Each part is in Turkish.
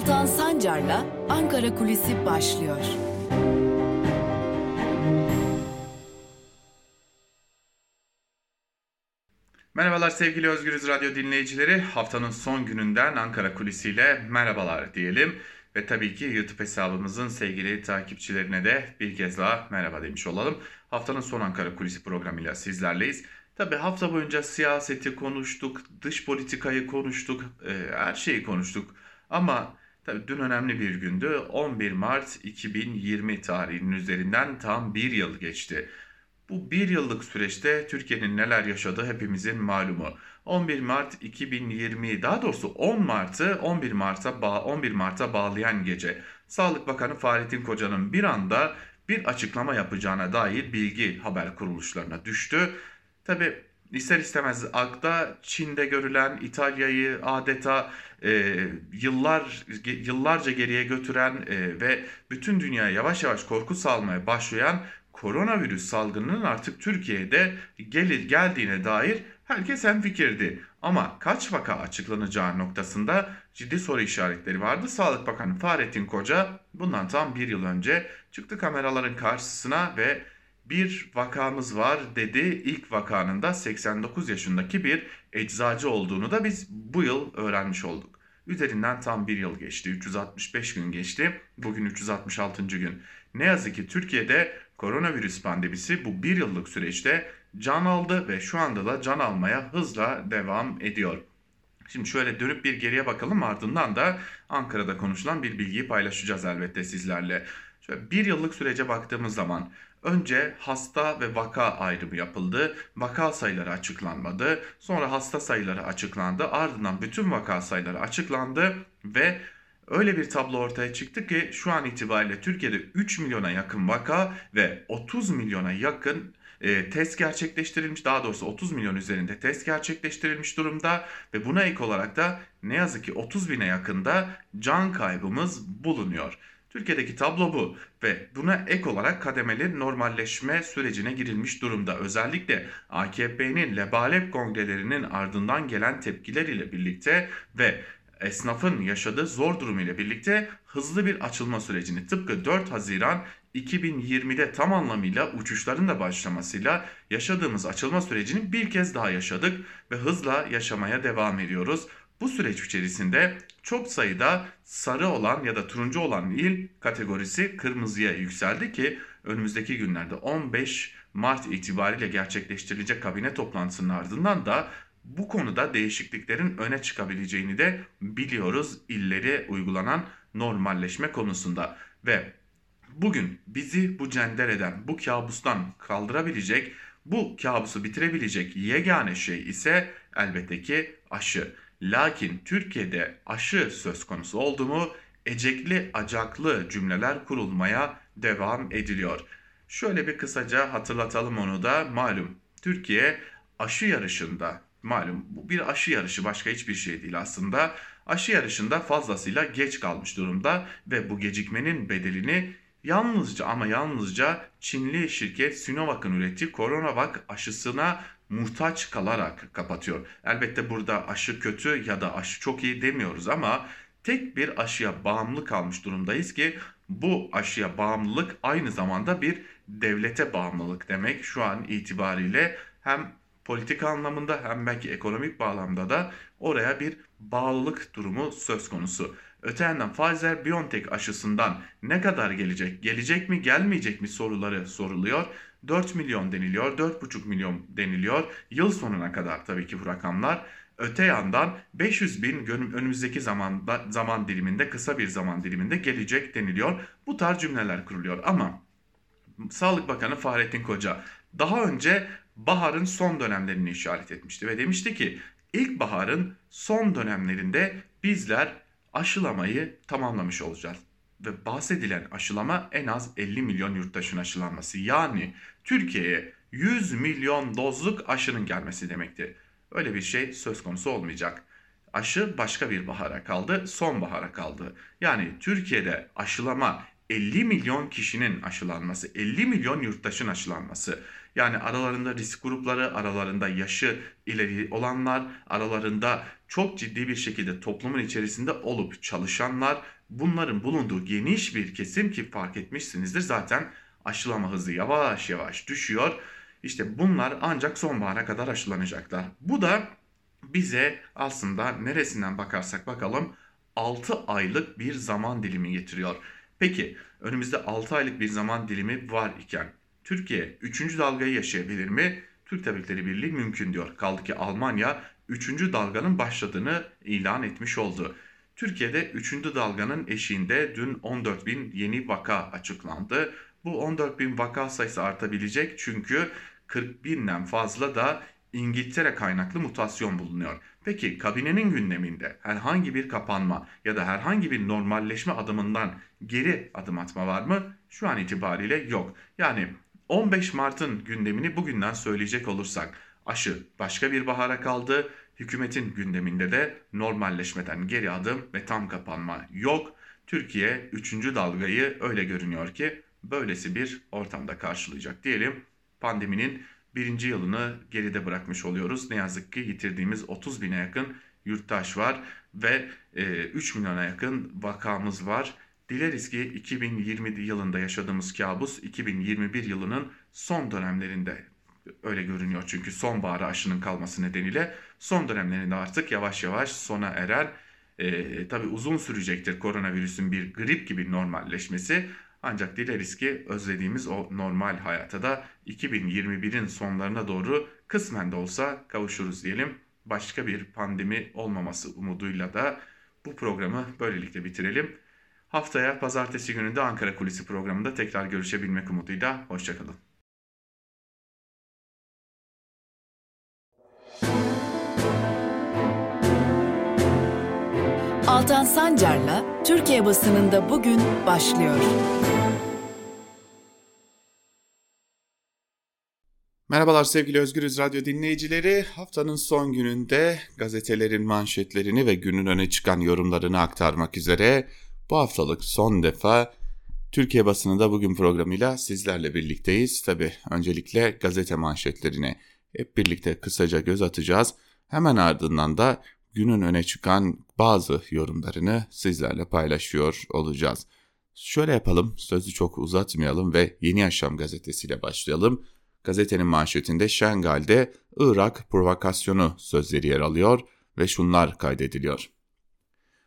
Altan Sancar'la Ankara Kulisi başlıyor. Merhabalar sevgili Özgürüz Radyo dinleyicileri. Haftanın son gününden Ankara Kulisi'yle merhabalar diyelim. Ve tabii ki YouTube hesabımızın sevgili takipçilerine de bir kez daha merhaba demiş olalım. Haftanın son Ankara Kulisi programıyla sizlerleyiz. Tabii hafta boyunca siyaseti konuştuk, dış politikayı konuştuk, e, her şeyi konuştuk. Ama tabii dün önemli bir gündü. 11 Mart 2020 tarihinin üzerinden tam bir yıl geçti. Bu bir yıllık süreçte Türkiye'nin neler yaşadığı hepimizin malumu. 11 Mart 2020 daha doğrusu 10 Mart'ı 11 Mart'a 11 Mart'a bağlayan gece Sağlık Bakanı Fahrettin Koca'nın bir anda bir açıklama yapacağına dair bilgi haber kuruluşlarına düştü. Tabi ister istemez akta Çin'de görülen İtalya'yı adeta e, yıllar yıllarca geriye götüren e, ve bütün dünyaya yavaş yavaş korku salmaya başlayan koronavirüs salgınının artık Türkiye'de gelir geldiğine dair herkes hemfikirdi. Ama kaç vaka açıklanacağı noktasında ciddi soru işaretleri vardı. Sağlık Bakanı Fahrettin Koca bundan tam bir yıl önce çıktı kameraların karşısına ve bir vakamız var dedi. İlk vakanın da 89 yaşındaki bir eczacı olduğunu da biz bu yıl öğrenmiş olduk. Üzerinden tam bir yıl geçti. 365 gün geçti. Bugün 366. gün. Ne yazık ki Türkiye'de koronavirüs pandemisi bu bir yıllık süreçte can aldı ve şu anda da can almaya hızla devam ediyor. Şimdi şöyle dönüp bir geriye bakalım ardından da Ankara'da konuşulan bir bilgiyi paylaşacağız elbette sizlerle. Şöyle bir yıllık sürece baktığımız zaman önce hasta ve vaka ayrımı yapıldı. Vaka sayıları açıklanmadı. Sonra hasta sayıları açıklandı. Ardından bütün vaka sayıları açıklandı ve öyle bir tablo ortaya çıktı ki şu an itibariyle Türkiye'de 3 milyona yakın vaka ve 30 milyona yakın e, test gerçekleştirilmiş. Daha doğrusu 30 milyon üzerinde test gerçekleştirilmiş durumda ve buna ek olarak da ne yazık ki 30 bine yakında can kaybımız bulunuyor. Türkiye'deki tablo bu ve buna ek olarak kademeli normalleşme sürecine girilmiş durumda. Özellikle AKP'nin lebalep kongrelerinin ardından gelen tepkiler ile birlikte ve esnafın yaşadığı zor durum ile birlikte hızlı bir açılma sürecini tıpkı 4 Haziran 2020'de tam anlamıyla uçuşların da başlamasıyla yaşadığımız açılma sürecini bir kez daha yaşadık ve hızla yaşamaya devam ediyoruz. Bu süreç içerisinde çok sayıda sarı olan ya da turuncu olan il kategorisi kırmızıya yükseldi ki önümüzdeki günlerde 15 Mart itibariyle gerçekleştirilecek kabine toplantısının ardından da bu konuda değişikliklerin öne çıkabileceğini de biliyoruz illeri uygulanan normalleşme konusunda ve bugün bizi bu cendereden, bu kabustan kaldırabilecek, bu kabusu bitirebilecek yegane şey ise elbette ki aşı. Lakin Türkiye'de aşı söz konusu oldu mu ecekli acaklı cümleler kurulmaya devam ediliyor. Şöyle bir kısaca hatırlatalım onu da malum Türkiye aşı yarışında malum bu bir aşı yarışı başka hiçbir şey değil aslında. Aşı yarışında fazlasıyla geç kalmış durumda ve bu gecikmenin bedelini yalnızca ama yalnızca Çinli şirket Sinovac'ın ürettiği Coronavac aşısına muhtaç kalarak kapatıyor. Elbette burada aşı kötü ya da aşı çok iyi demiyoruz ama tek bir aşıya bağımlı kalmış durumdayız ki bu aşıya bağımlılık aynı zamanda bir devlete bağımlılık demek. Şu an itibariyle hem politik anlamında hem belki ekonomik bağlamda da oraya bir bağlılık durumu söz konusu. Öte yandan Pfizer-BioNTech aşısından ne kadar gelecek, gelecek mi gelmeyecek mi soruları soruluyor. 4 milyon deniliyor, 4,5 milyon deniliyor. Yıl sonuna kadar tabii ki bu rakamlar. Öte yandan 500 bin önümüzdeki zamanda, zaman diliminde kısa bir zaman diliminde gelecek deniliyor. Bu tarz cümleler kuruluyor ama Sağlık Bakanı Fahrettin Koca daha önce baharın son dönemlerini işaret etmişti ve demişti ki ilkbaharın son dönemlerinde bizler aşılamayı tamamlamış olacağız. Ve bahsedilen aşılama en az 50 milyon yurttaşın aşılanması. Yani Türkiye'ye 100 milyon dozluk aşının gelmesi demekti. Öyle bir şey söz konusu olmayacak. Aşı başka bir bahara kaldı, sonbahara kaldı. Yani Türkiye'de aşılama 50 milyon kişinin aşılanması, 50 milyon yurttaşın aşılanması. Yani aralarında risk grupları, aralarında yaşı ileri olanlar, aralarında çok ciddi bir şekilde toplumun içerisinde olup çalışanlar bunların bulunduğu geniş bir kesim ki fark etmişsinizdir zaten aşılama hızı yavaş yavaş düşüyor. İşte bunlar ancak sonbahara kadar aşılanacaklar. Bu da bize aslında neresinden bakarsak bakalım 6 aylık bir zaman dilimi getiriyor. Peki önümüzde 6 aylık bir zaman dilimi var iken Türkiye 3. dalgayı yaşayabilir mi? Türk Tabipleri Birliği mümkün diyor. Kaldı ki Almanya 3. dalganın başladığını ilan etmiş oldu. Türkiye'de 3. dalganın eşiğinde dün 14 bin yeni vaka açıklandı. Bu 14 bin vaka sayısı artabilecek çünkü 40 binden fazla da İngiltere kaynaklı mutasyon bulunuyor. Peki kabinenin gündeminde herhangi bir kapanma ya da herhangi bir normalleşme adımından geri adım atma var mı? Şu an itibariyle yok. Yani 15 Mart'ın gündemini bugünden söyleyecek olursak aşı başka bir bahara kaldı. Hükümetin gündeminde de normalleşmeden geri adım ve tam kapanma yok. Türkiye 3. dalgayı öyle görünüyor ki böylesi bir ortamda karşılayacak diyelim. Pandeminin birinci yılını geride bırakmış oluyoruz. Ne yazık ki yitirdiğimiz 30 bine yakın yurttaş var ve 3 milyona yakın vakamız var. Dileriz ki 2020 yılında yaşadığımız kabus 2021 yılının son dönemlerinde öyle görünüyor. Çünkü sonbahara aşının kalması nedeniyle son dönemlerinde artık yavaş yavaş sona erer. E, tabii uzun sürecektir koronavirüsün bir grip gibi normalleşmesi. Ancak dileriz ki özlediğimiz o normal hayata da 2021'in sonlarına doğru kısmen de olsa kavuşuruz diyelim. Başka bir pandemi olmaması umuduyla da bu programı böylelikle bitirelim. Haftaya pazartesi gününde Ankara Kulisi programında tekrar görüşebilmek umuduyla. Hoşçakalın. Altan Sancar'la Türkiye basınında bugün başlıyor. Merhabalar sevgili Özgürüz Radyo dinleyicileri. Haftanın son gününde gazetelerin manşetlerini ve günün öne çıkan yorumlarını aktarmak üzere bu haftalık son defa Türkiye basınında bugün programıyla sizlerle birlikteyiz. Tabi öncelikle gazete manşetlerine hep birlikte kısaca göz atacağız. Hemen ardından da günün öne çıkan bazı yorumlarını sizlerle paylaşıyor olacağız. Şöyle yapalım, sözü çok uzatmayalım ve Yeni Yaşam gazetesiyle başlayalım. Gazetenin manşetinde Şengal'de Irak provokasyonu sözleri yer alıyor ve şunlar kaydediliyor.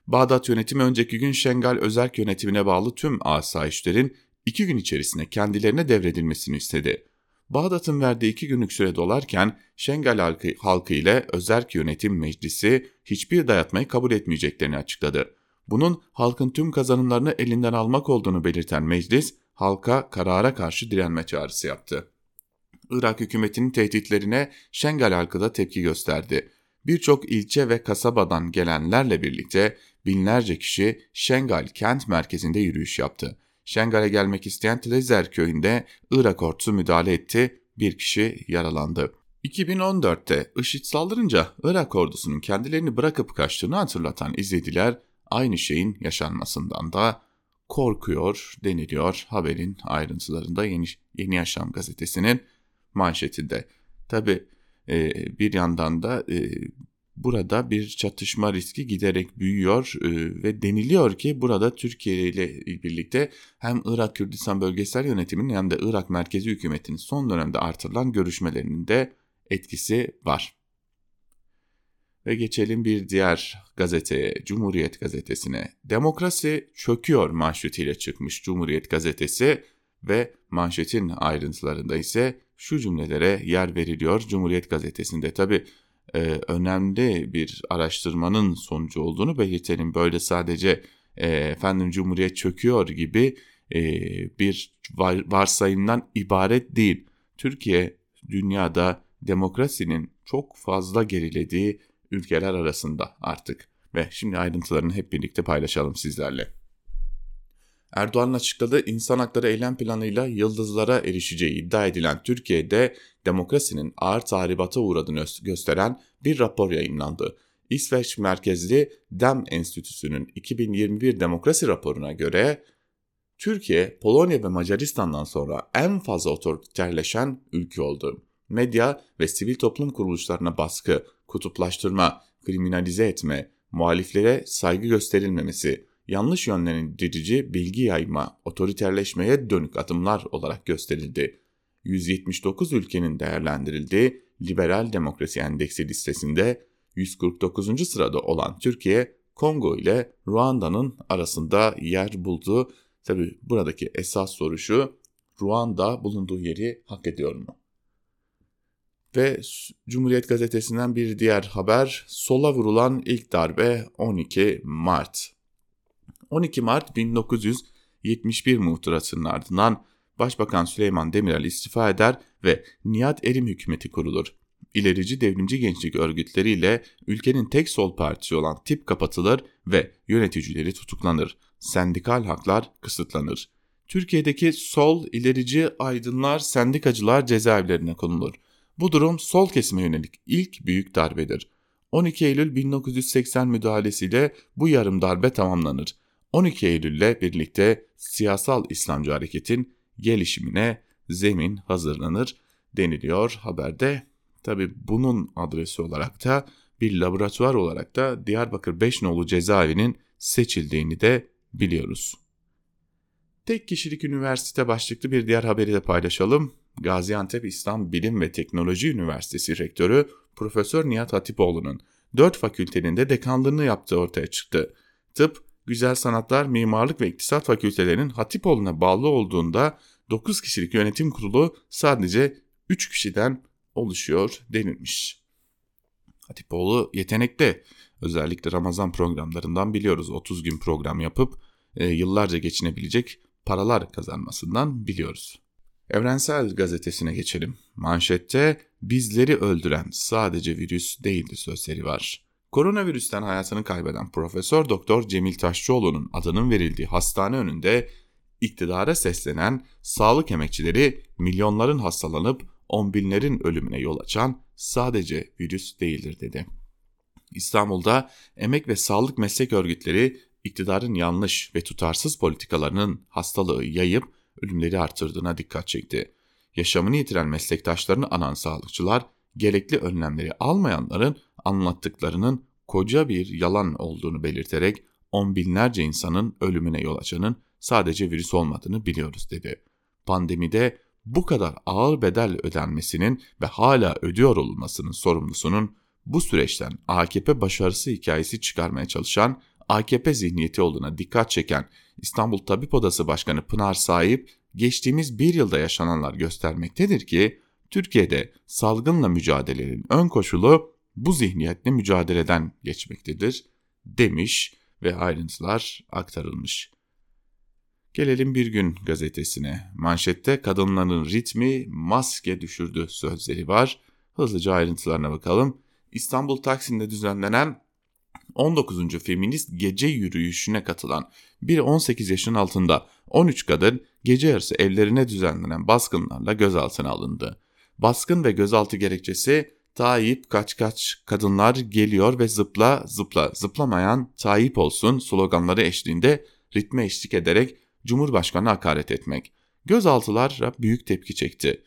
Bağdat yönetimi önceki gün Şengal özerk yönetimine bağlı tüm asayişlerin iki gün içerisinde kendilerine devredilmesini istedi. Bağdat'ın verdiği iki günlük süre dolarken Şengal halkı, halkı ile Özerk Yönetim Meclisi hiçbir dayatmayı kabul etmeyeceklerini açıkladı. Bunun halkın tüm kazanımlarını elinden almak olduğunu belirten meclis, halka karara karşı direnme çağrısı yaptı. Irak hükümetinin tehditlerine Şengal halkı da tepki gösterdi. Birçok ilçe ve kasabadan gelenlerle birlikte binlerce kişi Şengal kent merkezinde yürüyüş yaptı. Şengal'e gelmek isteyen Tlezer köyünde Irak ordusu müdahale etti, bir kişi yaralandı. 2014'te IŞİD saldırınca Irak ordusunun kendilerini bırakıp kaçtığını hatırlatan izlediler aynı şeyin yaşanmasından da korkuyor deniliyor haberin ayrıntılarında Yeni, Yeni Yaşam gazetesinin manşetinde. Tabi e, bir yandan da e, burada bir çatışma riski giderek büyüyor e, ve deniliyor ki burada Türkiye ile birlikte hem Irak Kürdistan Bölgesel Yönetimi'nin hem de Irak Merkezi Hükümeti'nin son dönemde artırılan görüşmelerinin de etkisi var. Ve geçelim bir diğer gazeteye, Cumhuriyet Gazetesi'ne. Demokrasi çöküyor manşetiyle çıkmış Cumhuriyet Gazetesi ve manşetin ayrıntılarında ise şu cümlelere yer veriliyor Cumhuriyet Gazetesi'nde. Tabi e, önemli bir araştırmanın sonucu olduğunu belirtelim. Böyle sadece e, efendim Cumhuriyet çöküyor gibi e, bir var, varsayımdan ibaret değil. Türkiye dünyada demokrasinin çok fazla gerilediği ülkeler arasında artık ve şimdi ayrıntılarını hep birlikte paylaşalım sizlerle. Erdoğan'ın açıkladığı insan hakları eylem planıyla yıldızlara erişeceği iddia edilen Türkiye'de demokrasinin ağır tahribata uğradığını gösteren bir rapor yayınlandı. İsveç merkezli DEM Enstitüsü'nün 2021 demokrasi raporuna göre Türkiye, Polonya ve Macaristan'dan sonra en fazla otoriterleşen ülke oldu. Medya ve sivil toplum kuruluşlarına baskı, kutuplaştırma, kriminalize etme, muhaliflere saygı gösterilmemesi, yanlış yönlendirici bilgi yayma, otoriterleşmeye dönük adımlar olarak gösterildi. 179 ülkenin değerlendirildiği Liberal Demokrasi Endeksi listesinde 149. sırada olan Türkiye, Kongo ile Ruanda'nın arasında yer buldu. Tabi buradaki esas soru şu, Ruanda bulunduğu yeri hak ediyor mu? Ve Cumhuriyet Gazetesi'nden bir diğer haber, sola vurulan ilk darbe 12 Mart. 12 Mart 1971 muhtırasının ardından Başbakan Süleyman Demirel istifa eder ve Nihat Erim hükümeti kurulur. İlerici devrimci gençlik örgütleriyle ülkenin tek sol partisi olan tip kapatılır ve yöneticileri tutuklanır. Sendikal haklar kısıtlanır. Türkiye'deki sol, ilerici, aydınlar, sendikacılar cezaevlerine konulur. Bu durum sol kesime yönelik ilk büyük darbedir. 12 Eylül 1980 müdahalesiyle bu yarım darbe tamamlanır. 12 Eylül'le birlikte siyasal İslamcı hareketin gelişimine zemin hazırlanır deniliyor haberde. Tabi bunun adresi olarak da bir laboratuvar olarak da Diyarbakır Beşnolu cezaevinin seçildiğini de biliyoruz. Tek kişilik üniversite başlıklı bir diğer haberi de paylaşalım. Gaziantep İslam Bilim ve Teknoloji Üniversitesi Rektörü Profesör Nihat Hatipoğlu'nun 4 fakültenin de dekanlığını yaptığı ortaya çıktı. Tıp, Güzel Sanatlar, Mimarlık ve İktisat fakültelerinin Hatipoğlu'na bağlı olduğunda 9 kişilik yönetim kurulu sadece 3 kişiden oluşuyor denilmiş. Hatipoğlu yetenekli. Özellikle Ramazan programlarından biliyoruz 30 gün program yapıp e, yıllarca geçinebilecek paralar kazanmasından biliyoruz. Evrensel Gazetesi'ne geçelim. Manşette bizleri öldüren sadece virüs değildi sözleri var. Koronavirüsten hayatını kaybeden Profesör Doktor Cemil Taşçıoğlu'nun adının verildiği hastane önünde iktidara seslenen sağlık emekçileri milyonların hastalanıp on binlerin ölümüne yol açan sadece virüs değildir dedi. İstanbul'da emek ve sağlık meslek örgütleri iktidarın yanlış ve tutarsız politikalarının hastalığı yayıp ölümleri artırdığına dikkat çekti. Yaşamını yitiren meslektaşlarını anan sağlıkçılar gerekli önlemleri almayanların anlattıklarının koca bir yalan olduğunu belirterek on binlerce insanın ölümüne yol açanın sadece virüs olmadığını biliyoruz dedi. Pandemide bu kadar ağır bedel ödenmesinin ve hala ödüyor olmasının sorumlusunun bu süreçten AKP başarısı hikayesi çıkarmaya çalışan AKP zihniyeti olduğuna dikkat çeken İstanbul Tabip Odası Başkanı Pınar Sahip geçtiğimiz bir yılda yaşananlar göstermektedir ki Türkiye'de salgınla mücadelenin ön koşulu bu zihniyetle mücadeleden geçmektedir demiş ve ayrıntılar aktarılmış. Gelelim bir gün gazetesine. Manşette kadınların ritmi maske düşürdü sözleri var. Hızlıca ayrıntılarına bakalım. İstanbul Taksim'de düzenlenen 19. Feminist Gece Yürüyüşü'ne katılan bir 18 yaşın altında 13 kadın gece yarısı evlerine düzenlenen baskınlarla gözaltına alındı. Baskın ve gözaltı gerekçesi Tayyip kaç kaç kadınlar geliyor ve zıpla zıpla zıplamayan Tayyip olsun sloganları eşliğinde ritme eşlik ederek Cumhurbaşkanı hakaret etmek. Gözaltılar büyük tepki çekti.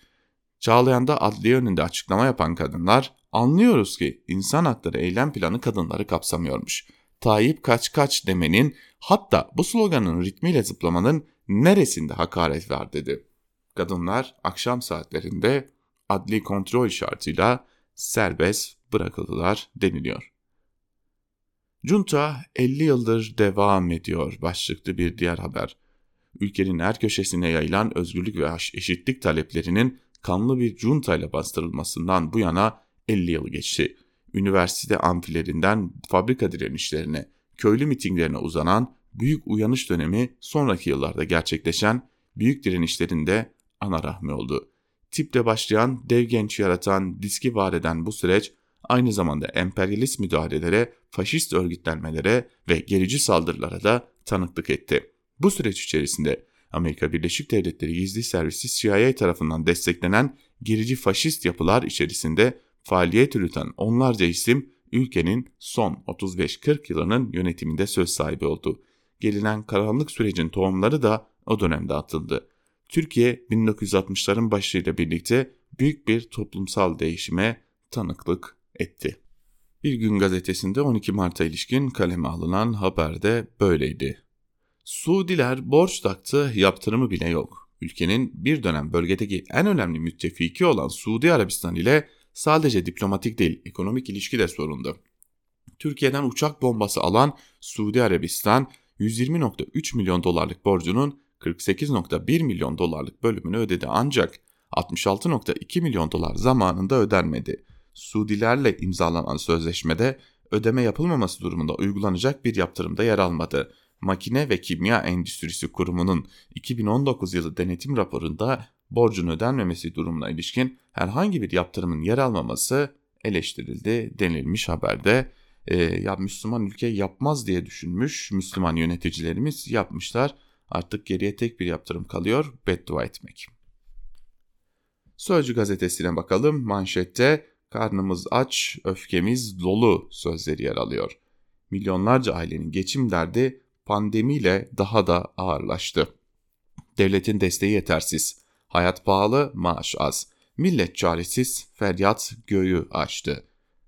Çağlayan'da adliye önünde açıklama yapan kadınlar anlıyoruz ki insan hakları eylem planı kadınları kapsamıyormuş. Tayyip kaç kaç demenin hatta bu sloganın ritmiyle zıplamanın neresinde hakaret var dedi. Kadınlar akşam saatlerinde adli kontrol şartıyla serbest bırakıldılar deniliyor. Junta 50 yıldır devam ediyor başlıklı bir diğer haber. Ülkenin her köşesine yayılan özgürlük ve eşitlik taleplerinin kanlı bir junta ile bastırılmasından bu yana 50 yıl geçti. Üniversite amfilerinden fabrika direnişlerine, köylü mitinglerine uzanan büyük uyanış dönemi sonraki yıllarda gerçekleşen büyük direnişlerin de ana rahmi oldu. Tiple başlayan, dev genç yaratan, diski var eden bu süreç aynı zamanda emperyalist müdahalelere, faşist örgütlenmelere ve gerici saldırılara da tanıklık etti. Bu süreç içerisinde Amerika Birleşik Devletleri Gizli Servisi CIA tarafından desteklenen gerici faşist yapılar içerisinde faaliyet yürüten onlarca isim ülkenin son 35-40 yılının yönetiminde söz sahibi oldu. Gelinen karanlık sürecin tohumları da o dönemde atıldı. Türkiye 1960'ların başıyla birlikte büyük bir toplumsal değişime tanıklık etti. Bir gün gazetesinde 12 Mart'a ilişkin kaleme alınan haberde böyleydi. Suudiler borç taktı, yaptırımı bile yok. Ülkenin bir dönem bölgedeki en önemli müttefiki olan Suudi Arabistan ile sadece diplomatik değil, ekonomik ilişki de sorundu. Türkiye'den uçak bombası alan Suudi Arabistan 120.3 milyon dolarlık borcunun 48.1 milyon dolarlık bölümünü ödedi ancak 66.2 milyon dolar zamanında ödenmedi. Suudilerle imzalanan sözleşmede ödeme yapılmaması durumunda uygulanacak bir yaptırımda yer almadı. Makine ve Kimya Endüstrisi Kurumu'nun 2019 yılı denetim raporunda borcun ödenmemesi durumuna ilişkin herhangi bir yaptırımın yer almaması eleştirildi denilmiş haberde. Ee, ya Müslüman ülke yapmaz diye düşünmüş Müslüman yöneticilerimiz yapmışlar. Artık geriye tek bir yaptırım kalıyor beddua etmek. Sözcü gazetesine bakalım manşette karnımız aç, öfkemiz dolu sözleri yer alıyor. Milyonlarca ailenin geçim derdi pandemiyle daha da ağırlaştı. Devletin desteği yetersiz, hayat pahalı, maaş az. Millet çaresiz, feryat göğü açtı.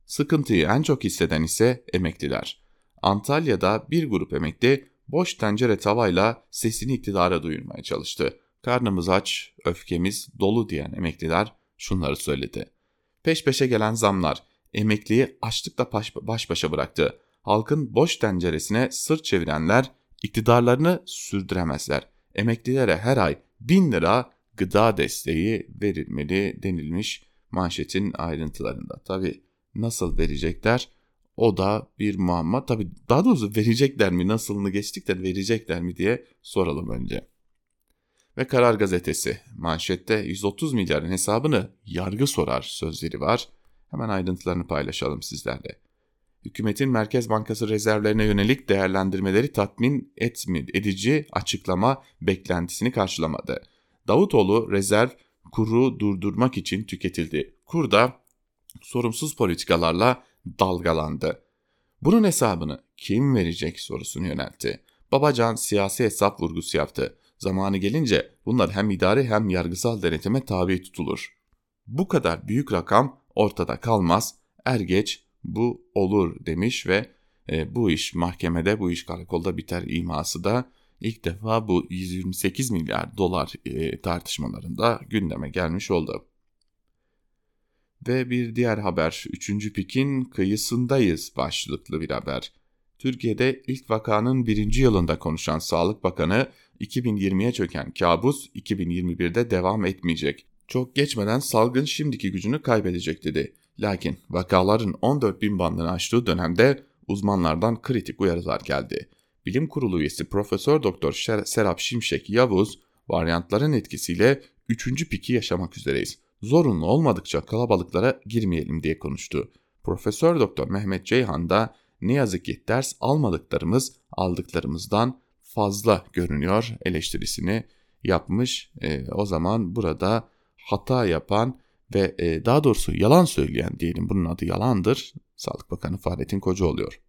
Sıkıntıyı en çok hisseden ise emekliler. Antalya'da bir grup emekli boş tencere tavayla sesini iktidara duyurmaya çalıştı. Karnımız aç, öfkemiz dolu diyen emekliler şunları söyledi. Peş peşe gelen zamlar emekliyi açlıkla baş başa bıraktı. Halkın boş tenceresine sırt çevirenler iktidarlarını sürdüremezler. Emeklilere her ay bin lira gıda desteği verilmeli denilmiş manşetin ayrıntılarında. Tabi nasıl verecekler o da bir muamma. Tabi daha doğrusu verecekler mi nasılını geçtik de verecekler mi diye soralım önce. Ve Karar Gazetesi manşette 130 milyarın hesabını yargı sorar sözleri var. Hemen ayrıntılarını paylaşalım sizlerle. Hükümetin Merkez Bankası rezervlerine yönelik değerlendirmeleri tatmin etmi, edici açıklama beklentisini karşılamadı. Davutoğlu rezerv kuru durdurmak için tüketildi. Kur da sorumsuz politikalarla dalgalandı. Bunun hesabını kim verecek sorusunu yöneltti. Babacan siyasi hesap vurgusu yaptı. Zamanı gelince bunlar hem idari hem yargısal denetime tabi tutulur. Bu kadar büyük rakam ortada kalmaz, er geç bu olur demiş ve e, bu iş mahkemede, bu iş karakolda biter iması da ilk defa bu 128 milyar dolar e, tartışmalarında gündeme gelmiş oldu. Ve bir diğer haber, 3. pikin kıyısındayız başlıklı bir haber. Türkiye'de ilk vakanın birinci yılında konuşan Sağlık Bakanı 2020'ye çöken kabus 2021'de devam etmeyecek. Çok geçmeden salgın şimdiki gücünü kaybedecek dedi. Lakin vakaların 14 bin bandını aştığı dönemde uzmanlardan kritik uyarılar geldi. Bilim Kurulu üyesi Profesör Doktor Serap Şimşek Yavuz, varyantların etkisiyle 3. piki yaşamak üzereyiz. Zorunlu olmadıkça kalabalıklara girmeyelim diye konuştu. Profesör Doktor Mehmet Ceyhan da ne yazık ki ders almadıklarımız aldıklarımızdan fazla görünüyor eleştirisini yapmış. E, o zaman burada hata yapan ve e, daha doğrusu yalan söyleyen diyelim bunun adı yalandır. Sağlık Bakanı Fahrettin Koca oluyor.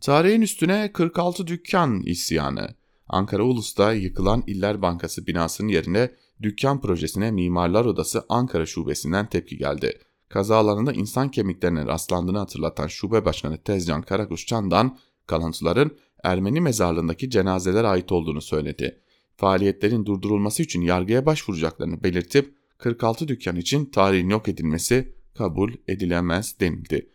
Tarihin üstüne 46 dükkan isyanı. Ankara Ulus'ta yıkılan İller Bankası binasının yerine dükkan projesine Mimarlar Odası Ankara Şubesi'nden tepki geldi. Kaza alanında insan kemiklerine rastlandığını hatırlatan Şube Başkanı Tezcan Karakuşçan'dan kalıntıların Ermeni mezarlığındaki cenazeler ait olduğunu söyledi. Faaliyetlerin durdurulması için yargıya başvuracaklarını belirtip 46 dükkan için tarihin yok edilmesi kabul edilemez denildi.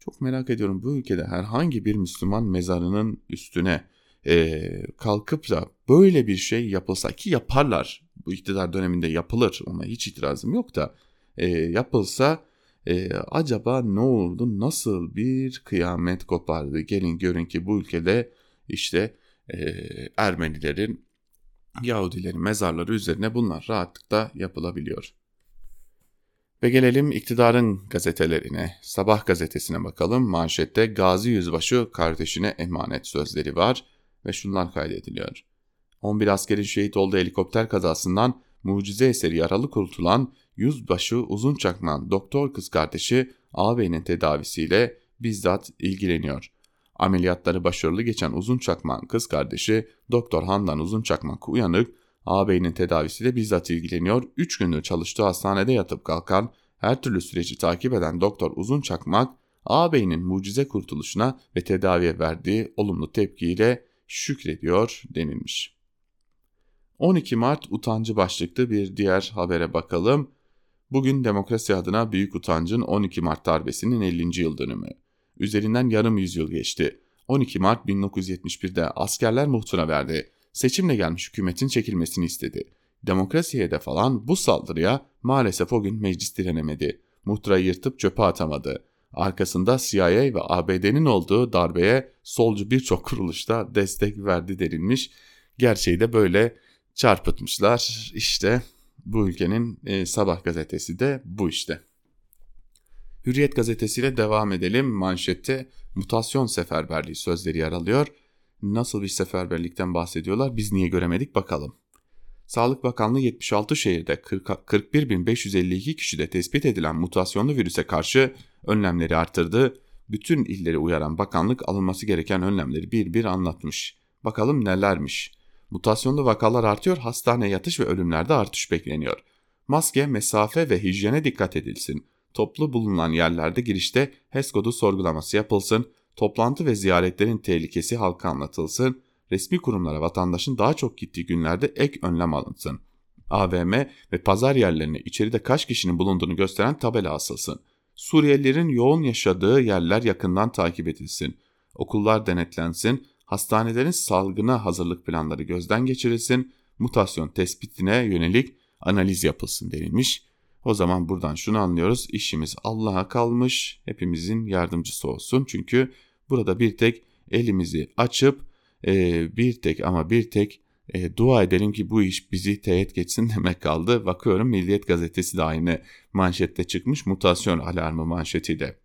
Çok merak ediyorum bu ülkede herhangi bir Müslüman mezarının üstüne e, kalkıp da böyle bir şey yapılsa ki yaparlar bu iktidar döneminde yapılır ona hiç itirazım yok da e, yapılsa e, acaba ne oldu nasıl bir kıyamet kopardı gelin görün ki bu ülkede işte e, Ermenilerin Yahudilerin mezarları üzerine bunlar rahatlıkla yapılabiliyor. Ve gelelim iktidarın gazetelerine. Sabah gazetesine bakalım. Manşette Gazi Yüzbaşı kardeşine emanet sözleri var ve şunlar kaydediliyor. 11 askerin şehit olduğu helikopter kazasından mucize eseri yaralı kurtulan Yüzbaşı Uzun Çakman doktor kız kardeşi ağabeyinin tedavisiyle bizzat ilgileniyor. Ameliyatları başarılı geçen Uzun Çakman kız kardeşi Doktor Handan Uzun Çakmak uyanık ağabeyinin tedavisiyle bizzat ilgileniyor. 3 gündür çalıştığı hastanede yatıp kalkan Her türlü süreci takip eden Doktor Uzun Çakmak, ağabeyinin mucize kurtuluşuna ve tedaviye verdiği olumlu tepkiyle şükrediyor denilmiş. 12 Mart utancı başlıklı bir diğer habere bakalım. Bugün demokrasi adına büyük utancın 12 Mart darbesinin 50. yıl dönümü. Üzerinden yarım yüzyıl geçti. 12 Mart 1971'de askerler muhtına verdi. Seçimle gelmiş hükümetin çekilmesini istedi. Demokrasiye hedef alan bu saldırıya maalesef o gün meclis direnemedi. Muhtırayı yırtıp çöpe atamadı. Arkasında CIA ve ABD'nin olduğu darbeye solcu birçok kuruluşta destek verdi denilmiş. Gerçeği de böyle çarpıtmışlar. İşte bu ülkenin e, sabah gazetesi de bu işte. Hürriyet gazetesiyle devam edelim. Manşette mutasyon seferberliği sözleri yer alıyor. Nasıl bir seferberlikten bahsediyorlar biz niye göremedik bakalım. Sağlık Bakanlığı 76 şehirde 41.552 kişide tespit edilen mutasyonlu virüse karşı önlemleri arttırdı. Bütün illeri uyaran bakanlık alınması gereken önlemleri bir bir anlatmış. Bakalım nelermiş. Mutasyonlu vakalar artıyor, hastane yatış ve ölümlerde artış bekleniyor. Maske, mesafe ve hijyene dikkat edilsin. Toplu bulunan yerlerde girişte HES kodu sorgulaması yapılsın. Toplantı ve ziyaretlerin tehlikesi halka anlatılsın. Resmi kurumlara vatandaşın daha çok gittiği günlerde ek önlem alınsın. AVM ve pazar yerlerine içeride kaç kişinin bulunduğunu gösteren tabela asılsın. Suriyelilerin yoğun yaşadığı yerler yakından takip edilsin. Okullar denetlensin, hastanelerin salgına hazırlık planları gözden geçirilsin, mutasyon tespitine yönelik analiz yapılsın denilmiş. O zaman buradan şunu anlıyoruz. İşimiz Allah'a kalmış. Hepimizin yardımcısı olsun. Çünkü burada bir tek elimizi açıp e, bir tek ama bir tek e, dua edelim ki bu iş bizi teğet geçsin demek kaldı. Bakıyorum Milliyet Gazetesi de aynı manşette çıkmış mutasyon alarmı manşetiyle.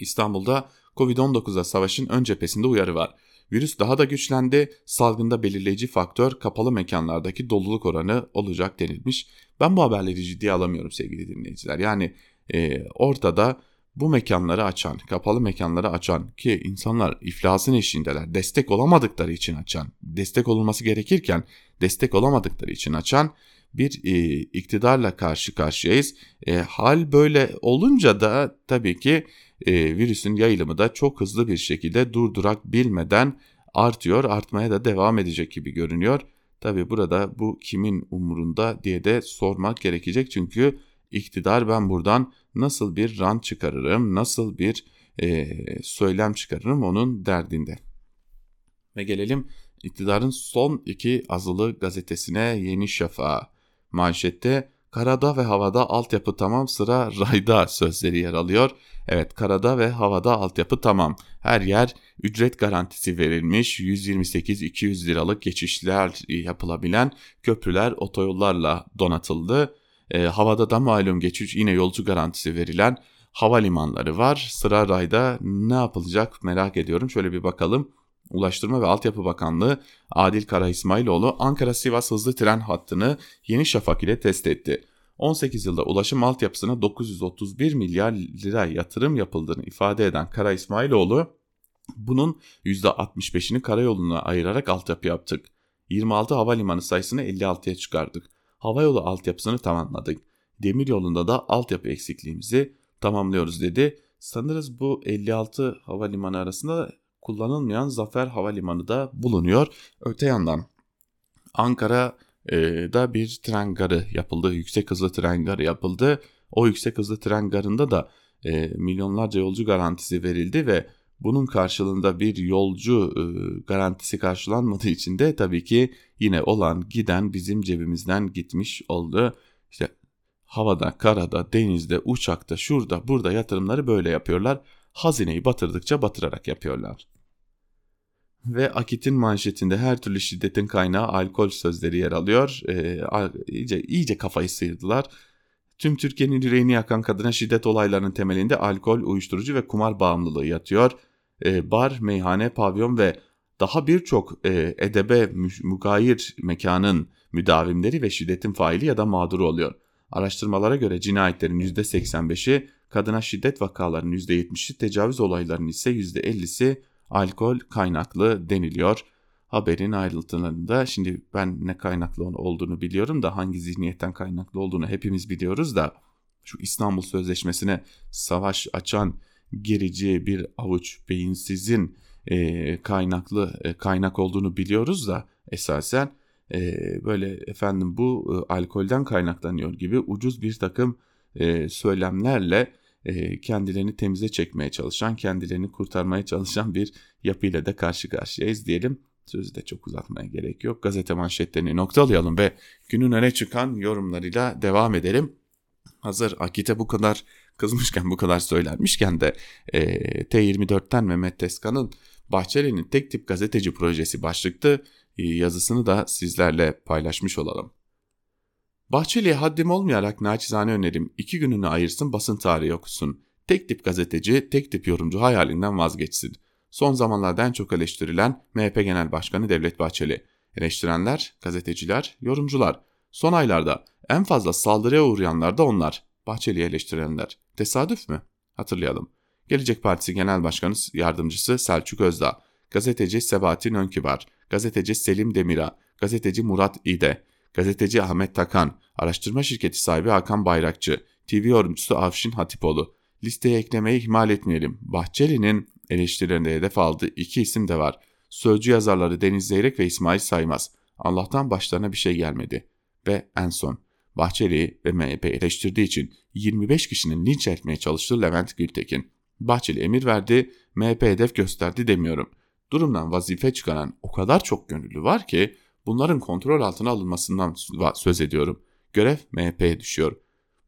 İstanbul'da Covid-19'a savaşın ön cephesinde uyarı var. Virüs daha da güçlendi, salgında belirleyici faktör kapalı mekanlardaki doluluk oranı olacak denilmiş. Ben bu haberleri ciddiye alamıyorum sevgili dinleyiciler. Yani e, ortada bu mekanları açan, kapalı mekanları açan ki insanlar iflasın eşiğindeler, destek olamadıkları için açan, destek olunması gerekirken destek olamadıkları için açan bir e, iktidarla karşı karşıyayız. E, hal böyle olunca da tabii ki e, virüsün yayılımı da çok hızlı bir şekilde durdurak bilmeden artıyor, artmaya da devam edecek gibi görünüyor. Tabii burada bu kimin umurunda diye de sormak gerekecek çünkü iktidar ben buradan nasıl bir rant çıkarırım, nasıl bir e, söylem çıkarırım onun derdinde. Ve gelelim iktidarın son iki azılı gazetesine Yeni Şafak'a. Manşette karada ve havada altyapı tamam sıra rayda sözleri yer alıyor. Evet karada ve havada altyapı tamam. Her yer ücret garantisi verilmiş 128-200 liralık geçişler yapılabilen köprüler otoyollarla donatıldı. E, havada da malum geçiş yine yolcu garantisi verilen havalimanları var. Sıra rayda ne yapılacak merak ediyorum. Şöyle bir bakalım. Ulaştırma ve Altyapı Bakanlığı Adil Kara İsmailoğlu Ankara-Sivas hızlı tren hattını Yeni Şafak ile test etti. 18 yılda ulaşım altyapısına 931 milyar lira yatırım yapıldığını ifade eden Kara İsmailoğlu bunun %65'ini karayoluna ayırarak altyapı yaptık. 26 havalimanı sayısını 56'ya çıkardık. Havayolu altyapısını tamamladık. Demiryolunda da altyapı eksikliğimizi tamamlıyoruz dedi. Sanırız bu 56 havalimanı arasında kullanılmayan Zafer Havalimanı da bulunuyor. Öte yandan Ankara'da bir tren garı yapıldı. Yüksek hızlı tren garı yapıldı. O yüksek hızlı tren garında da e, milyonlarca yolcu garantisi verildi ve bunun karşılığında bir yolcu e, garantisi karşılanmadığı için de tabii ki yine olan giden bizim cebimizden gitmiş oldu. İşte havada, karada, denizde, uçakta, şurada, burada yatırımları böyle yapıyorlar. Hazineyi batırdıkça batırarak yapıyorlar. Ve Akit'in manşetinde her türlü şiddetin kaynağı alkol sözleri yer alıyor. E, iyice, iyice kafayı sıyırdılar. Tüm Türkiye'nin yüreğini yakan kadına şiddet olaylarının temelinde alkol, uyuşturucu ve kumar bağımlılığı yatıyor. E, bar, meyhane, pavyon ve daha birçok e, edebe mugayir mekanın müdavimleri ve şiddetin faili ya da mağduru oluyor. Araştırmalara göre cinayetlerin %85'i, kadına şiddet vakalarının %70'i, tecavüz olaylarının ise %50'si alkol kaynaklı deniliyor. Haberin ayrıntılarında şimdi ben ne kaynaklı olduğunu biliyorum da hangi zihniyetten kaynaklı olduğunu hepimiz biliyoruz da şu İstanbul Sözleşmesi'ne savaş açan gerici bir avuç beyinsizin e, kaynaklı e, kaynak olduğunu biliyoruz da esasen e, böyle efendim bu e, alkolden kaynaklanıyor gibi ucuz bir takım e, söylemlerle kendilerini temize çekmeye çalışan, kendilerini kurtarmaya çalışan bir yapıyla da karşı karşıyayız diyelim. Sözü de çok uzatmaya gerek yok. Gazete manşetlerini noktalayalım ve günün öne çıkan yorumlarıyla devam edelim. Hazır Akit'e bu kadar kızmışken bu kadar söylenmişken de e, T24'ten Mehmet Teskan'ın Bahçeli'nin tek tip gazeteci projesi başlıklı e, yazısını da sizlerle paylaşmış olalım. Bahçeli'ye haddim olmayarak naçizane önerim iki gününü ayırsın basın tarihi okusun. Tek tip gazeteci, tek tip yorumcu hayalinden vazgeçsin. Son zamanlarda en çok eleştirilen MHP Genel Başkanı Devlet Bahçeli. Eleştirenler, gazeteciler, yorumcular. Son aylarda en fazla saldırıya uğrayanlar da onlar. Bahçeli'yi eleştirenler. Tesadüf mü? Hatırlayalım. Gelecek Partisi Genel Başkanı Yardımcısı Selçuk Özdağ, gazeteci Sebahattin Önkibar, gazeteci Selim Demira, gazeteci Murat İde, gazeteci Ahmet Takan, araştırma şirketi sahibi Hakan Bayrakçı, TV yorumcusu Avşin Hatipoğlu. Listeye eklemeyi ihmal etmeyelim. Bahçeli'nin eleştirilerinde hedef aldığı iki isim de var. Sözcü yazarları Deniz Zeyrek ve İsmail Saymaz. Allah'tan başlarına bir şey gelmedi. Ve en son Bahçeli ve MHP eleştirdiği için 25 kişinin linç etmeye çalıştığı Levent Gültekin. Bahçeli emir verdi, MHP hedef gösterdi demiyorum. Durumdan vazife çıkaran o kadar çok gönüllü var ki bunların kontrol altına alınmasından söz ediyorum. Görev MHP'ye düşüyor.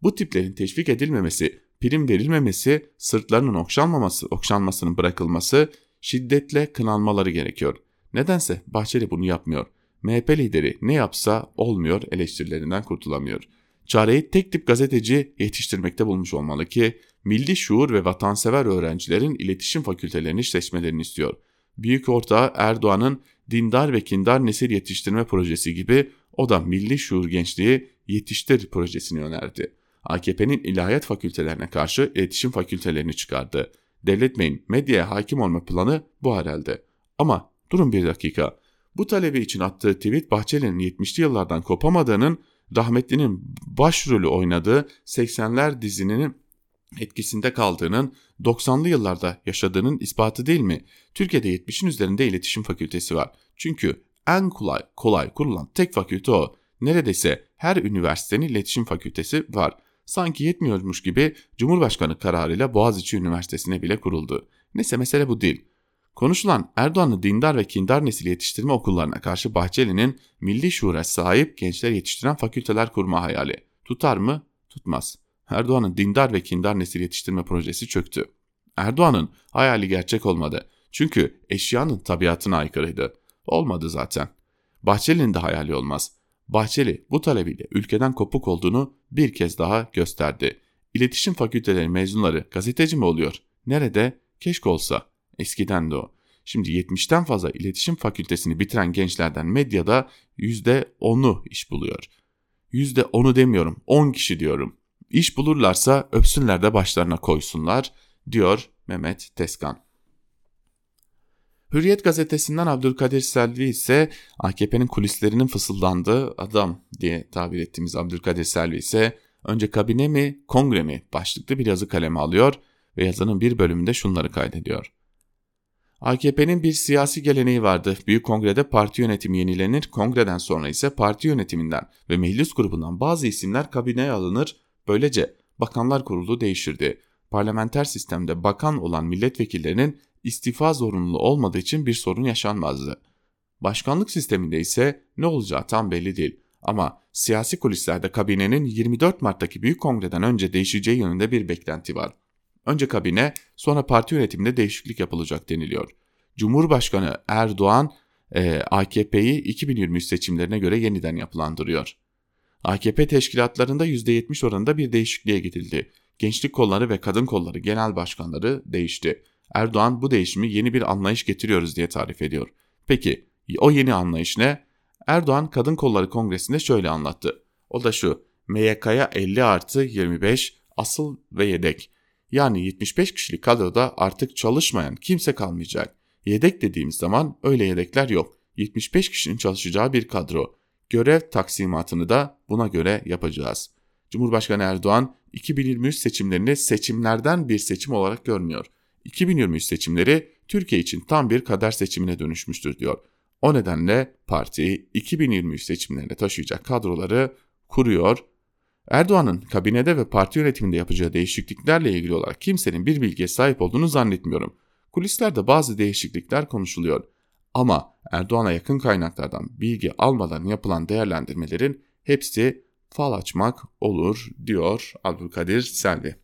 Bu tiplerin teşvik edilmemesi, prim verilmemesi, sırtlarının okşanmaması, okşanmasının bırakılması, şiddetle kınanmaları gerekiyor. Nedense Bahçeli bunu yapmıyor. MHP lideri ne yapsa olmuyor eleştirilerinden kurtulamıyor. Çareyi tek tip gazeteci yetiştirmekte bulmuş olmalı ki milli şuur ve vatansever öğrencilerin iletişim fakültelerini seçmelerini istiyor. Büyük ortağı Erdoğan'ın dindar ve kindar nesil yetiştirme projesi gibi o da milli şuur gençliği yetiştir projesini önerdi. AKP'nin ilahiyat fakültelerine karşı iletişim fakültelerini çıkardı. Devlet Bey'in medyaya hakim olma planı bu herhalde. Ama durun bir dakika. Bu talebi için attığı tweet Bahçeli'nin 70'li yıllardan kopamadığının rahmetlinin başrolü oynadığı 80'ler dizinin etkisinde kaldığının 90'lı yıllarda yaşadığının ispatı değil mi? Türkiye'de 70'in üzerinde iletişim fakültesi var. Çünkü en kolay kolay kurulan tek fakülte o. Neredeyse her üniversitenin iletişim fakültesi var. Sanki yetmiyormuş gibi Cumhurbaşkanı kararıyla Boğaziçi Üniversitesi'ne bile kuruldu. Neyse mesele bu değil. Konuşulan Erdoğan'ı dindar ve kindar nesil yetiştirme okullarına karşı Bahçeli'nin milli şuura sahip gençler yetiştiren fakülteler kurma hayali. Tutar mı? Tutmaz. Erdoğan'ın dindar ve kindar nesil yetiştirme projesi çöktü. Erdoğan'ın hayali gerçek olmadı. Çünkü eşyanın tabiatına aykırıydı. Olmadı zaten. Bahçeli'nin de hayali olmaz. Bahçeli bu talebiyle ülkeden kopuk olduğunu bir kez daha gösterdi. İletişim fakülteleri mezunları gazeteci mi oluyor? Nerede? Keşke olsa. Eskiden de o. Şimdi 70'ten fazla iletişim fakültesini bitiren gençlerden medyada %10'u iş buluyor. %10'u demiyorum 10 kişi diyorum. İş bulurlarsa öpsünler de başlarına koysunlar diyor Mehmet Teskan. Hürriyet gazetesinden Abdülkadir Selvi ise AKP'nin kulislerinin fısıldandığı adam diye tabir ettiğimiz Abdülkadir Selvi ise önce kabine mi kongre mi başlıklı bir yazı kaleme alıyor ve yazının bir bölümünde şunları kaydediyor. AKP'nin bir siyasi geleneği vardı. Büyük kongrede parti yönetimi yenilenir, kongreden sonra ise parti yönetiminden ve meclis grubundan bazı isimler kabineye alınır. Böylece bakanlar kurulu değişirdi. Parlamenter sistemde bakan olan milletvekillerinin istifa zorunluluğu olmadığı için bir sorun yaşanmazdı. Başkanlık sisteminde ise ne olacağı tam belli değil. Ama siyasi kulislerde kabinenin 24 Mart'taki büyük kongreden önce değişeceği yönünde bir beklenti var. Önce kabine, sonra parti yönetiminde değişiklik yapılacak deniliyor. Cumhurbaşkanı Erdoğan e, AKP'yi 2023 seçimlerine göre yeniden yapılandırıyor. AKP teşkilatlarında %70 oranında bir değişikliğe gidildi. Gençlik kolları ve kadın kolları genel başkanları değişti. Erdoğan bu değişimi yeni bir anlayış getiriyoruz diye tarif ediyor. Peki o yeni anlayış ne? Erdoğan Kadın Kolları Kongresi'nde şöyle anlattı. O da şu, MYK'ya 50 artı 25 asıl ve yedek. Yani 75 kişilik kadroda artık çalışmayan kimse kalmayacak. Yedek dediğimiz zaman öyle yedekler yok. 75 kişinin çalışacağı bir kadro. Görev taksimatını da buna göre yapacağız. Cumhurbaşkanı Erdoğan 2023 seçimlerini seçimlerden bir seçim olarak görmüyor. 2023 seçimleri Türkiye için tam bir kader seçimine dönüşmüştür diyor. O nedenle parti 2023 seçimlerine taşıyacak kadroları kuruyor. Erdoğan'ın kabinede ve parti yönetiminde yapacağı değişikliklerle ilgili olarak kimsenin bir bilgiye sahip olduğunu zannetmiyorum. Kulislerde bazı değişiklikler konuşuluyor. Ama Erdoğan'a yakın kaynaklardan bilgi almadan yapılan değerlendirmelerin hepsi fal açmak olur diyor Abdülkadir Selvi.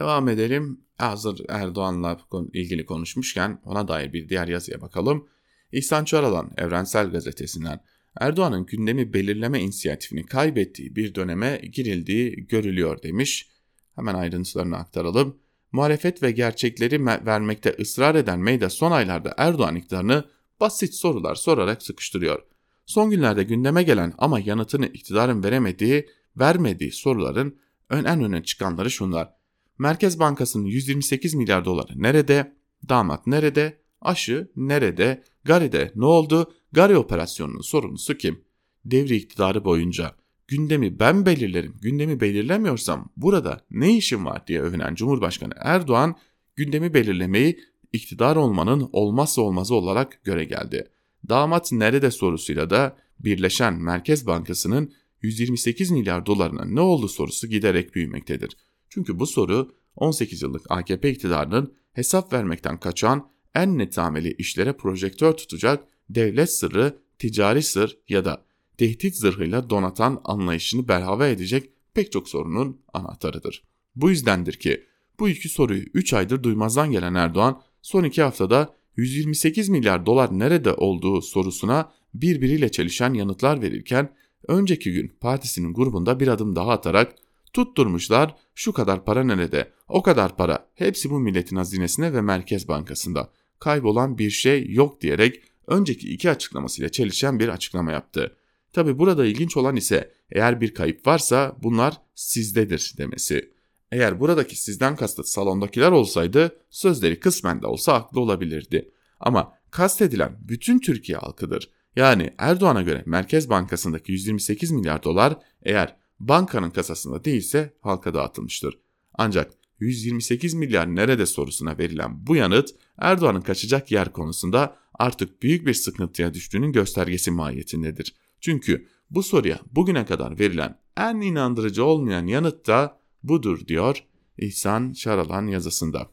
Devam edelim. Hazır Erdoğan'la ilgili konuşmuşken ona dair bir diğer yazıya bakalım. İhsan Çaralan Evrensel Gazetesi'nden Erdoğan'ın gündemi belirleme inisiyatifini kaybettiği bir döneme girildiği görülüyor demiş. Hemen ayrıntılarını aktaralım. Muhalefet ve gerçekleri vermekte ısrar eden Meyda son aylarda Erdoğan iktidarını basit sorular sorarak sıkıştırıyor. Son günlerde gündeme gelen ama yanıtını iktidarın veremediği, vermediği soruların en öne çıkanları şunlar. Merkez Bankası'nın 128 milyar doları nerede? Damat nerede? Aşı nerede? Gari'de ne oldu? Gari operasyonunun sorumlusu kim? Devri iktidarı boyunca gündemi ben belirlerim, gündemi belirlemiyorsam burada ne işim var diye övünen Cumhurbaşkanı Erdoğan gündemi belirlemeyi iktidar olmanın olmazsa olmazı olarak göre geldi. Damat nerede sorusuyla da Birleşen Merkez Bankası'nın 128 milyar dolarına ne oldu sorusu giderek büyümektedir. Çünkü bu soru 18 yıllık AKP iktidarının hesap vermekten kaçan en netameli işlere projektör tutacak devlet sırrı, ticari sır ya da tehdit zırhıyla donatan anlayışını berhava edecek pek çok sorunun anahtarıdır. Bu yüzdendir ki bu iki soruyu 3 aydır duymazdan gelen Erdoğan son 2 haftada 128 milyar dolar nerede olduğu sorusuna birbiriyle çelişen yanıtlar verirken önceki gün partisinin grubunda bir adım daha atarak tutturmuşlar şu kadar para nerede o kadar para hepsi bu milletin hazinesine ve Merkez Bankası'nda kaybolan bir şey yok diyerek önceki iki açıklamasıyla çelişen bir açıklama yaptı. Tabi burada ilginç olan ise eğer bir kayıp varsa bunlar sizdedir demesi. Eğer buradaki sizden kastı salondakiler olsaydı sözleri kısmen de olsa haklı olabilirdi. Ama kastedilen bütün Türkiye halkıdır. Yani Erdoğan'a göre Merkez Bankası'ndaki 128 milyar dolar eğer bankanın kasasında değilse halka dağıtılmıştır. Ancak 128 milyar nerede sorusuna verilen bu yanıt Erdoğan'ın kaçacak yer konusunda artık büyük bir sıkıntıya düştüğünün göstergesi mahiyetindedir. Çünkü bu soruya bugüne kadar verilen en inandırıcı olmayan yanıt da budur diyor İhsan Şaralan yazısında.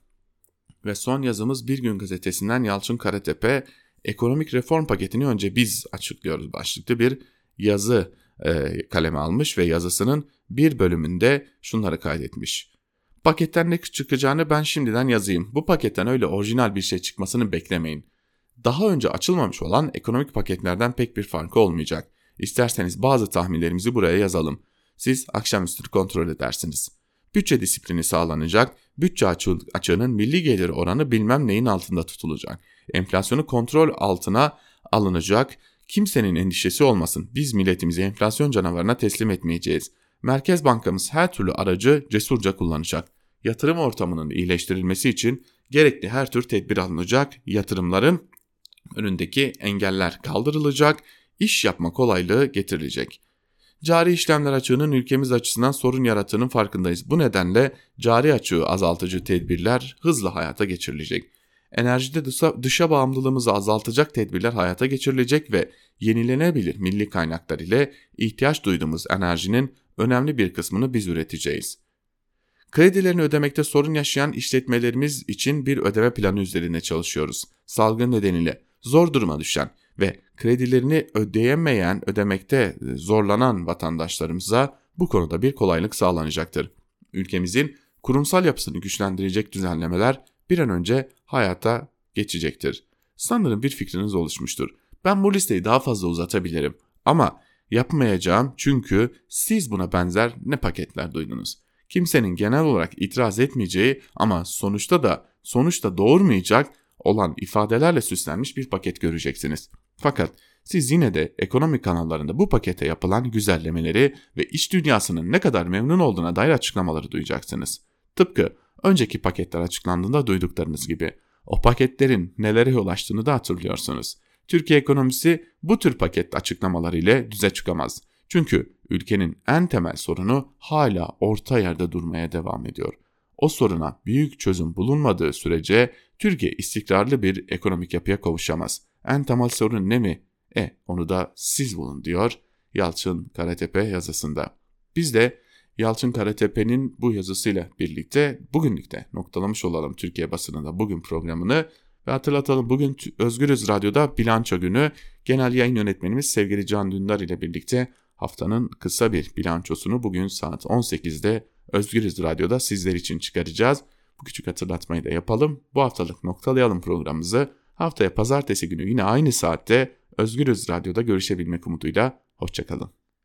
Ve son yazımız Bir Gün Gazetesi'nden Yalçın Karatepe ekonomik reform paketini önce biz açıklıyoruz başlıklı bir yazı e, kaleme almış ve yazısının bir bölümünde şunları kaydetmiş. Paketten ne çıkacağını ben şimdiden yazayım. Bu paketten öyle orijinal bir şey çıkmasını beklemeyin. Daha önce açılmamış olan ekonomik paketlerden pek bir farkı olmayacak. İsterseniz bazı tahminlerimizi buraya yazalım. Siz akşamüstü kontrol edersiniz. Bütçe disiplini sağlanacak, bütçe açığının milli gelir oranı bilmem neyin altında tutulacak. Enflasyonu kontrol altına alınacak, kimsenin endişesi olmasın biz milletimizi enflasyon canavarına teslim etmeyeceğiz. Merkez Bankamız her türlü aracı cesurca kullanacak. Yatırım ortamının iyileştirilmesi için gerekli her tür tedbir alınacak, yatırımların önündeki engeller kaldırılacak, iş yapma kolaylığı getirilecek. Cari işlemler açığının ülkemiz açısından sorun yarattığının farkındayız. Bu nedenle cari açığı azaltıcı tedbirler hızla hayata geçirilecek. Enerjide dışa, bağımlılığımızı azaltacak tedbirler hayata geçirilecek ve yenilenebilir milli kaynaklar ile ihtiyaç duyduğumuz enerjinin önemli bir kısmını biz üreteceğiz. Kredilerini ödemekte sorun yaşayan işletmelerimiz için bir ödeme planı üzerinde çalışıyoruz. Salgın nedeniyle zor duruma düşen ve kredilerini ödeyemeyen, ödemekte zorlanan vatandaşlarımıza bu konuda bir kolaylık sağlanacaktır. Ülkemizin kurumsal yapısını güçlendirecek düzenlemeler bir an önce hayata geçecektir. Sanırım bir fikriniz oluşmuştur. Ben bu listeyi daha fazla uzatabilirim ama yapmayacağım çünkü siz buna benzer ne paketler duydunuz. Kimsenin genel olarak itiraz etmeyeceği ama sonuçta da sonuçta doğurmayacak olan ifadelerle süslenmiş bir paket göreceksiniz. Fakat siz yine de ekonomik kanallarında bu pakete yapılan güzellemeleri ve iş dünyasının ne kadar memnun olduğuna dair açıklamaları duyacaksınız. Tıpkı önceki paketler açıklandığında duyduklarınız gibi. O paketlerin nelere yol açtığını da hatırlıyorsunuz. Türkiye ekonomisi bu tür paket açıklamaları ile düze çıkamaz. Çünkü ülkenin en temel sorunu hala orta yerde durmaya devam ediyor. O soruna büyük çözüm bulunmadığı sürece Türkiye istikrarlı bir ekonomik yapıya kavuşamaz. En temel sorun ne mi? E onu da siz bulun diyor Yalçın Karatepe yazısında. Biz de Yalçın Karatepe'nin bu yazısıyla birlikte bugünlük de noktalamış olalım Türkiye basınında bugün programını ve hatırlatalım bugün Özgürüz Radyo'da bilanço günü genel yayın yönetmenimiz sevgili Can Dündar ile birlikte haftanın kısa bir bilançosunu bugün saat 18'de Özgürüz Radyo'da sizler için çıkaracağız. Bu küçük hatırlatmayı da yapalım. Bu haftalık noktalayalım programımızı. Haftaya pazartesi günü yine aynı saatte Özgürüz Radyo'da görüşebilmek umuduyla. Hoşçakalın.